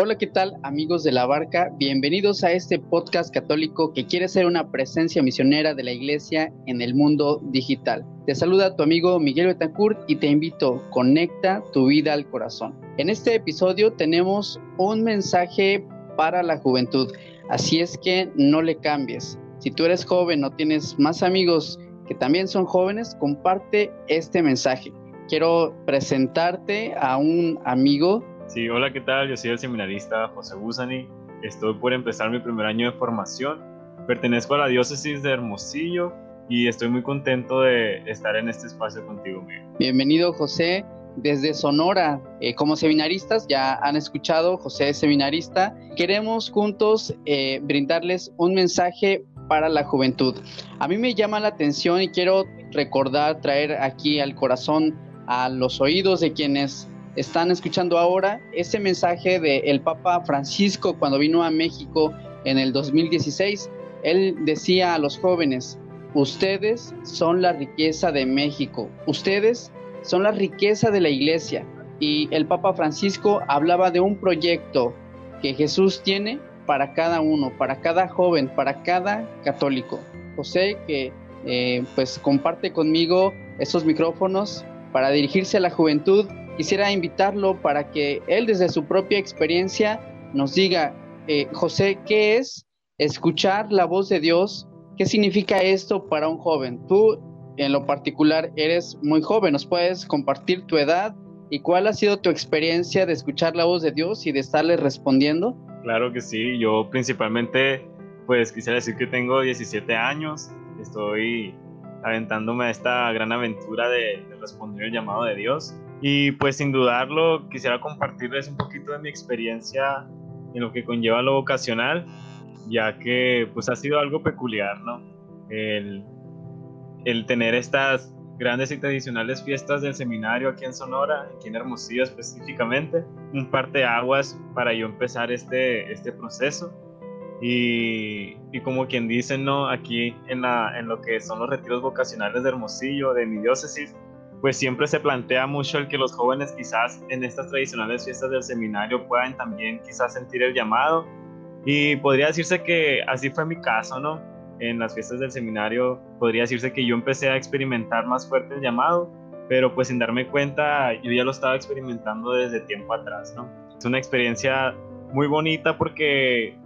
Hola, ¿qué tal amigos de la barca? Bienvenidos a este podcast católico que quiere ser una presencia misionera de la iglesia en el mundo digital. Te saluda tu amigo Miguel Betancourt y te invito, conecta tu vida al corazón. En este episodio tenemos un mensaje para la juventud, así es que no le cambies. Si tú eres joven o tienes más amigos que también son jóvenes, comparte este mensaje. Quiero presentarte a un amigo Sí, hola, ¿qué tal? Yo soy el seminarista José Busani. Estoy por empezar mi primer año de formación. Pertenezco a la diócesis de Hermosillo y estoy muy contento de estar en este espacio contigo, Miguel. Bienvenido, José. Desde Sonora, eh, como seminaristas, ya han escuchado, José es seminarista. Queremos juntos eh, brindarles un mensaje para la juventud. A mí me llama la atención y quiero recordar, traer aquí al corazón, a los oídos de quienes están escuchando ahora ese mensaje del Papa Francisco cuando vino a México en el 2016. Él decía a los jóvenes, ustedes son la riqueza de México, ustedes son la riqueza de la iglesia. Y el Papa Francisco hablaba de un proyecto que Jesús tiene para cada uno, para cada joven, para cada católico. José, que eh, pues comparte conmigo estos micrófonos para dirigirse a la juventud quisiera invitarlo para que él desde su propia experiencia nos diga, eh, José, ¿qué es escuchar la voz de Dios? ¿Qué significa esto para un joven? Tú en lo particular eres muy joven, ¿nos puedes compartir tu edad y cuál ha sido tu experiencia de escuchar la voz de Dios y de estarle respondiendo? Claro que sí, yo principalmente pues quisiera decir que tengo 17 años, estoy aventándome a esta gran aventura de, de responder el llamado de Dios y pues sin dudarlo, quisiera compartirles un poquito de mi experiencia en lo que conlleva lo vocacional, ya que pues ha sido algo peculiar, ¿no? El, el tener estas grandes y tradicionales fiestas del seminario aquí en Sonora, aquí en Hermosillo específicamente, un parte de aguas para yo empezar este, este proceso. Y, y, como quien dice, ¿no? Aquí en, la, en lo que son los retiros vocacionales de Hermosillo, de mi diócesis, pues siempre se plantea mucho el que los jóvenes quizás en estas tradicionales fiestas del seminario puedan también quizás sentir el llamado. Y podría decirse que así fue mi caso, ¿no? En las fiestas del seminario podría decirse que yo empecé a experimentar más fuerte el llamado, pero pues sin darme cuenta yo ya lo estaba experimentando desde tiempo atrás, ¿no? Es una experiencia muy bonita porque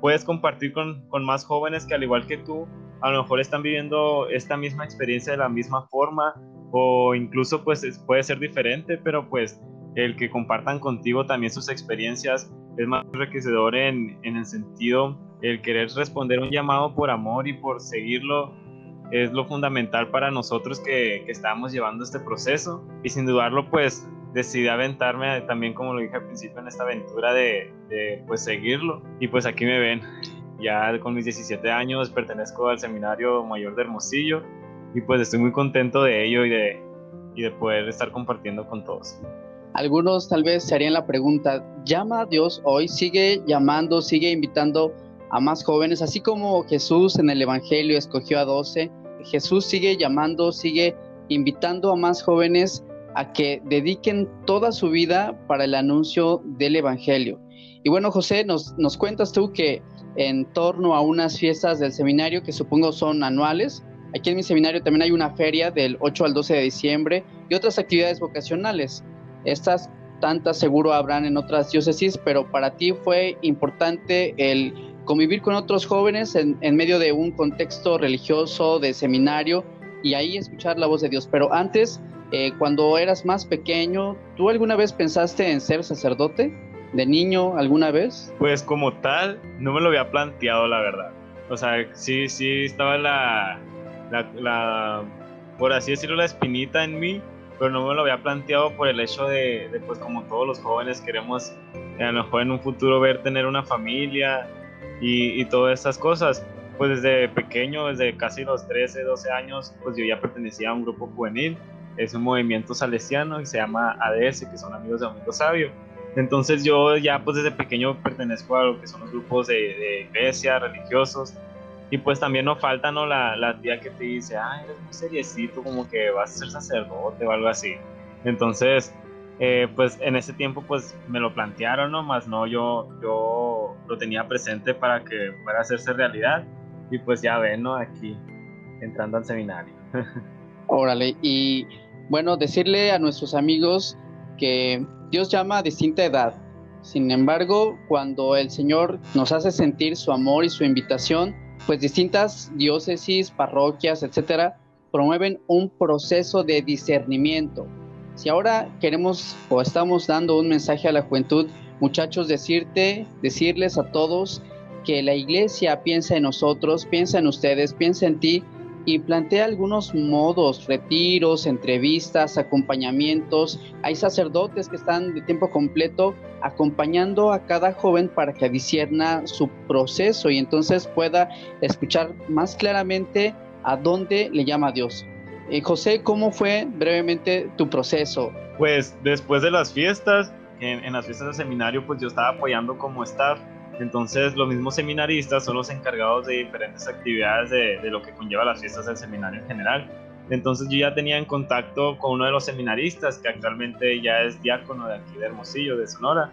puedes compartir con, con más jóvenes que al igual que tú, a lo mejor están viviendo esta misma experiencia de la misma forma o incluso pues puede ser diferente, pero pues el que compartan contigo también sus experiencias es más enriquecedor en, en el sentido, el querer responder un llamado por amor y por seguirlo es lo fundamental para nosotros que, que estamos llevando este proceso. Y sin dudarlo pues decidí aventarme también como lo dije al principio en esta aventura de, de pues seguirlo. Y pues aquí me ven. Ya con mis 17 años pertenezco al seminario mayor de Hermosillo y pues estoy muy contento de ello y de, y de poder estar compartiendo con todos. Algunos tal vez se harían la pregunta, ¿llama a Dios hoy? ¿Sigue llamando, sigue invitando a más jóvenes? Así como Jesús en el Evangelio escogió a 12, Jesús sigue llamando, sigue invitando a más jóvenes a que dediquen toda su vida para el anuncio del Evangelio. Y bueno, José, nos, nos cuentas tú que en torno a unas fiestas del seminario que supongo son anuales, Aquí en mi seminario también hay una feria del 8 al 12 de diciembre y otras actividades vocacionales. Estas tantas seguro habrán en otras diócesis, pero para ti fue importante el convivir con otros jóvenes en, medio de un contexto religioso, de seminario, y ahí escuchar la voz de Dios. Pero antes, eh, cuando eras más pequeño, ¿tú alguna vez pensaste en ser sacerdote? ¿De niño alguna vez? Pues como tal, no me lo había planteado, la verdad. O sea, sí, sí estaba la, la, por así decirlo, la espinita en mí, pero no me lo había planteado por el hecho de, pues como todos los jóvenes queremos a lo mejor en un futuro ver tener una familia y, y todas esas cosas. pues desde pequeño, desde casi los 13, 12 años, pues yo ya pertenecía a un grupo juvenil, es un movimiento salesiano y se llama ADS, que son amigos de Domingo Sabio. Entonces yo ya pues desde pequeño pertenezco a lo que son los grupos de, de iglesia, religiosos, y pues también nos falta ¿no? la, la tía que te dice, ay, eres muy seriecito, como que vas a ser sacerdote o algo así. Entonces, eh, pues en ese tiempo pues me lo plantearon, ¿no? Más no, yo, yo lo tenía presente para que fuera a hacerse realidad. Y pues ya ven, ¿no? Aquí, entrando al seminario. Órale, y bueno, decirle a nuestros amigos que Dios llama a distinta edad. Sin embargo, cuando el Señor nos hace sentir su amor y su invitación, pues distintas diócesis, parroquias, etcétera, promueven un proceso de discernimiento. Si ahora queremos o estamos dando un mensaje a la juventud, muchachos, decirte, decirles a todos que la iglesia piensa en nosotros, piensa en ustedes, piensa en ti y plantea algunos modos, retiros, entrevistas, acompañamientos. Hay sacerdotes que están de tiempo completo acompañando a cada joven para que disierna su proceso y entonces pueda escuchar más claramente a dónde le llama Dios. Eh, José, ¿cómo fue brevemente tu proceso? Pues después de las fiestas, en, las fiestas del seminario, pues yo estaba apoyando como staff entonces, los mismos seminaristas son los encargados de diferentes actividades de, lo que conlleva las fiestas del seminario en general. Entonces, yo ya tenía en contacto con uno de los seminaristas que actualmente ya es diácono de aquí de Hermosillo, de Sonora.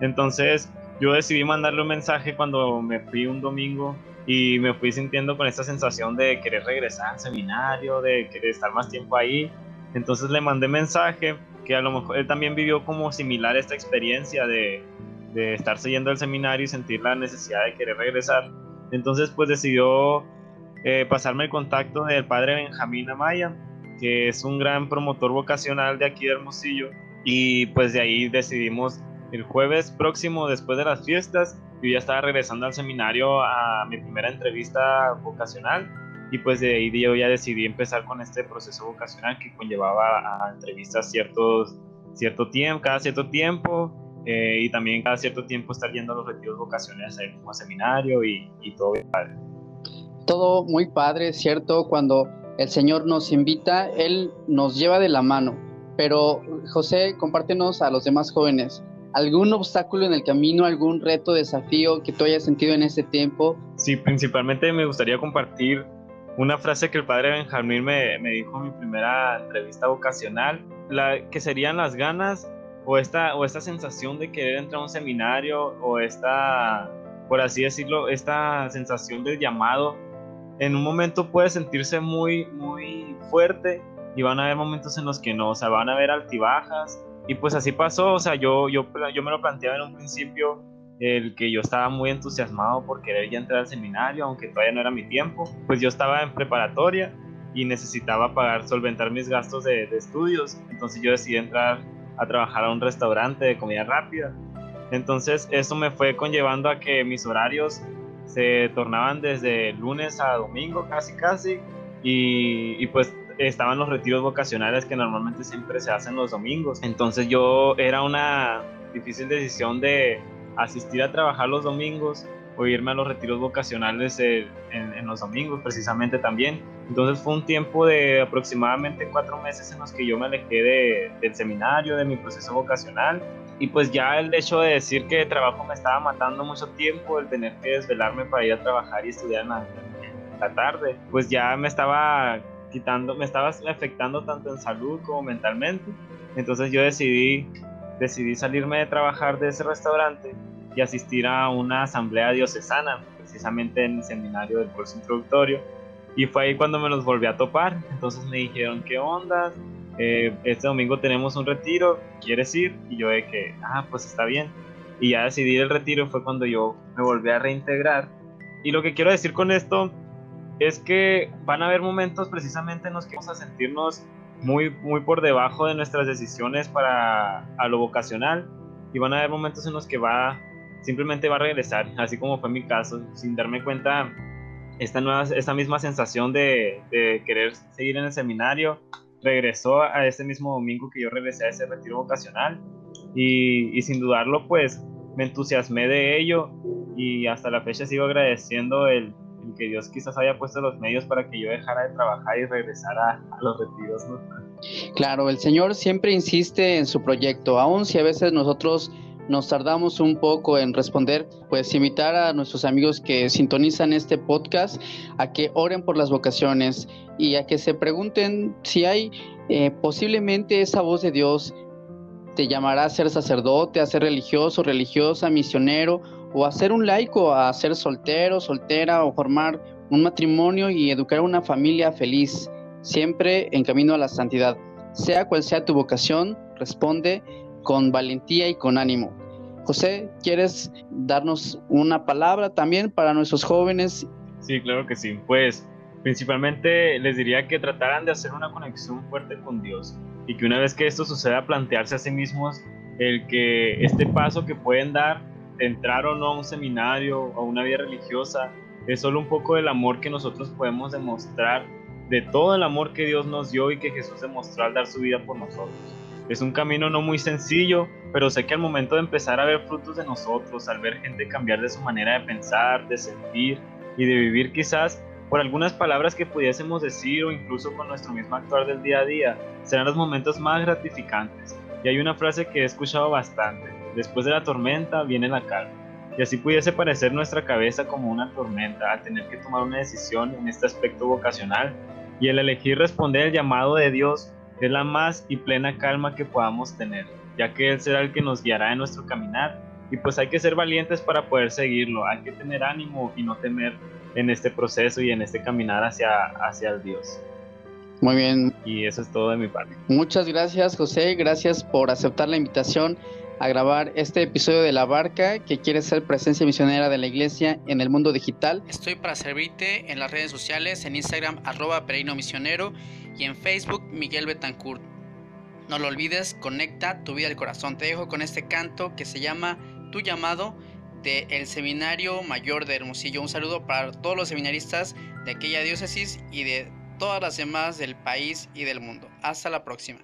Entonces, yo decidí mandarle un mensaje cuando me fui un domingo y me fui sintiendo con esta sensación de querer regresar al seminario, de querer estar más tiempo ahí. Entonces le mandé mensaje que a lo mejor él también vivió como similar esta experiencia de, de estar siguiendo el seminario y sentir la necesidad de querer regresar. Entonces pues decidió eh, pasarme el contacto del padre Benjamín Amaya, que es un gran promotor vocacional de aquí de Hermosillo. Y pues de ahí decidimos el jueves próximo, después de las fiestas, yo ya estaba regresando al seminario a mi primera entrevista vocacional y pues de ahí yo ya decidí empezar con este proceso vocacional que conllevaba a entrevistas ciertos, cierto tiempo, cada cierto tiempo eh, y también cada cierto tiempo estar yendo a los retiros vocacionales al mismo seminario y, y todo padre. Todo muy padre, ¿cierto? Cuando el Señor nos invita, Él nos lleva de la mano. Pero José, compártenos a los demás jóvenes. ¿Algún obstáculo en el camino, algún reto, desafío que tú hayas sentido en ese tiempo? Sí, principalmente me gustaría compartir una frase que el padre Benjamín me, me dijo en mi primera entrevista vocacional, la, que serían las ganas o esta, o esta sensación de querer entrar a un seminario o esta, por así decirlo, esta sensación del llamado, en un momento puede sentirse muy, muy fuerte y van a haber momentos en los que no, o sea, van a haber altibajas. Y pues así pasó, o sea, yo, yo, yo me lo planteaba en un principio el que yo estaba muy entusiasmado por querer ya entrar al seminario, aunque todavía no era mi tiempo, pues yo estaba en preparatoria y necesitaba pagar, solventar mis gastos de, de estudios, entonces yo decidí entrar a trabajar a un restaurante de comida rápida. Entonces eso me fue conllevando a que mis horarios se tornaban desde lunes a domingo casi casi y, pues estaban los retiros vocacionales que normalmente siempre se hacen los domingos. Entonces yo era una difícil decisión de asistir a trabajar los domingos o irme a los retiros vocacionales en, los domingos precisamente también. Entonces fue un tiempo de aproximadamente cuatro meses en los que yo me alejé del seminario, de mi proceso vocacional. Y pues ya el hecho de decir que el trabajo me estaba matando mucho tiempo, el tener que desvelarme para ir a trabajar y estudiar en la, tarde, pues ya me estaba quitando, me estaba afectando tanto en salud como mentalmente. Entonces yo decidí, decidí salirme de trabajar de ese restaurante y asistir a una asamblea diocesana, precisamente en el seminario del curso introductorio. Y fue ahí cuando me los volví a topar. Entonces me dijeron, ¿qué onda? Eh, este domingo tenemos un retiro, ¿quieres ir? Y yo de que, ah, pues está bien. Y ya decidí el retiro fue cuando yo me volví a reintegrar. Y lo que quiero decir con esto es que van a haber momentos precisamente en los que vamos a sentirnos muy, muy por debajo de nuestras decisiones para a lo vocacional y van a haber momentos en los que va simplemente va a regresar, así como fue mi caso, sin darme cuenta esta, nueva, esta misma sensación de, querer seguir en el seminario, regresó a ese mismo domingo que yo regresé a ese retiro vocacional y, sin dudarlo pues me entusiasmé de ello y hasta la fecha sigo agradeciendo el, que Dios quizás haya puesto los medios para que yo dejara de trabajar y regresara a los retiros. Claro, el Señor siempre insiste en su proyecto, aun si a veces nosotros nos tardamos un poco en responder, pues invitar a nuestros amigos que sintonizan este podcast a que oren por las vocaciones y a que se pregunten si hay eh, posiblemente esa voz de Dios te llamará a ser sacerdote, a ser religioso, religiosa, misionero o a ser un laico, a ser soltero, soltera o formar un matrimonio y educar una familia feliz, siempre en camino a la santidad. Sea cual sea tu vocación, responde con valentía y con ánimo. José, ¿quieres darnos una palabra también para nuestros jóvenes? Sí, claro que sí. Pues principalmente les diría que trataran de hacer una conexión fuerte con Dios y que una vez que esto suceda plantearse a sí mismos el que este paso que pueden dar de entrar o no a un seminario o a una vida religiosa es solo un poco del amor que nosotros podemos demostrar de todo el amor que Dios nos dio y que Jesús demostró al dar su vida por nosotros. Es un camino no muy sencillo, pero sé que al momento de empezar a ver frutos de nosotros, al ver gente cambiar de su manera de pensar, de sentir y de vivir quizás por algunas palabras que pudiésemos decir o incluso con nuestro mismo actuar del día a día, serán los momentos más gratificantes. Y hay una frase que he escuchado bastante, después de la tormenta viene la calma. Y así pudiese parecer nuestra cabeza como una tormenta al tener que tomar una decisión en este aspecto vocacional y el elegir responder al llamado de Dios es la más y plena calma que podamos tener, ya que Él será el que nos guiará en nuestro caminar y pues hay que ser valientes para poder seguirlo, hay que tener ánimo y no temer en este proceso y en este caminar hacia, hacia el Dios. Muy bien. Y eso es todo de mi parte. Muchas gracias José, gracias por aceptar la invitación a grabar este episodio de La Barca que quiere ser presencia misionera de la iglesia en el mundo digital. Estoy para servirte en las redes sociales, en Instagram arroba Pereino Misionero y en Facebook Miguel Betancourt. No lo olvides, conecta tu vida al corazón. Te dejo con este canto que se llama Tu llamado de el Seminario Mayor de Hermosillo. Un saludo para todos los seminaristas de aquella diócesis y de todas las demás del país y del mundo. Hasta la próxima.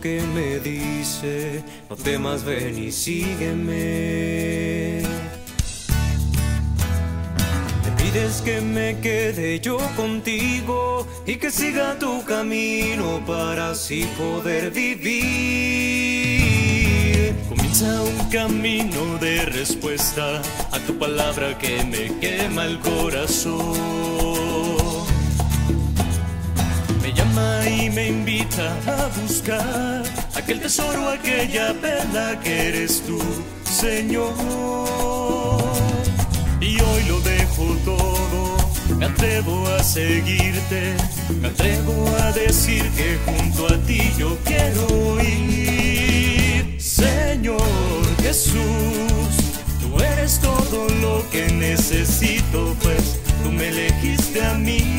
Que me dice, no temas, ven y sígueme. Me pides que me quede yo contigo y que siga tu camino para así poder vivir. Comienza un camino de respuesta a tu palabra que me quema el corazón y me invita a buscar aquel tesoro, aquella perla que eres tú, Señor. Y hoy lo dejo todo, me atrevo a seguirte, me atrevo a decir que junto a ti yo quiero ir, Señor Jesús. Tú eres todo lo que necesito, pues tú me elegiste a mí.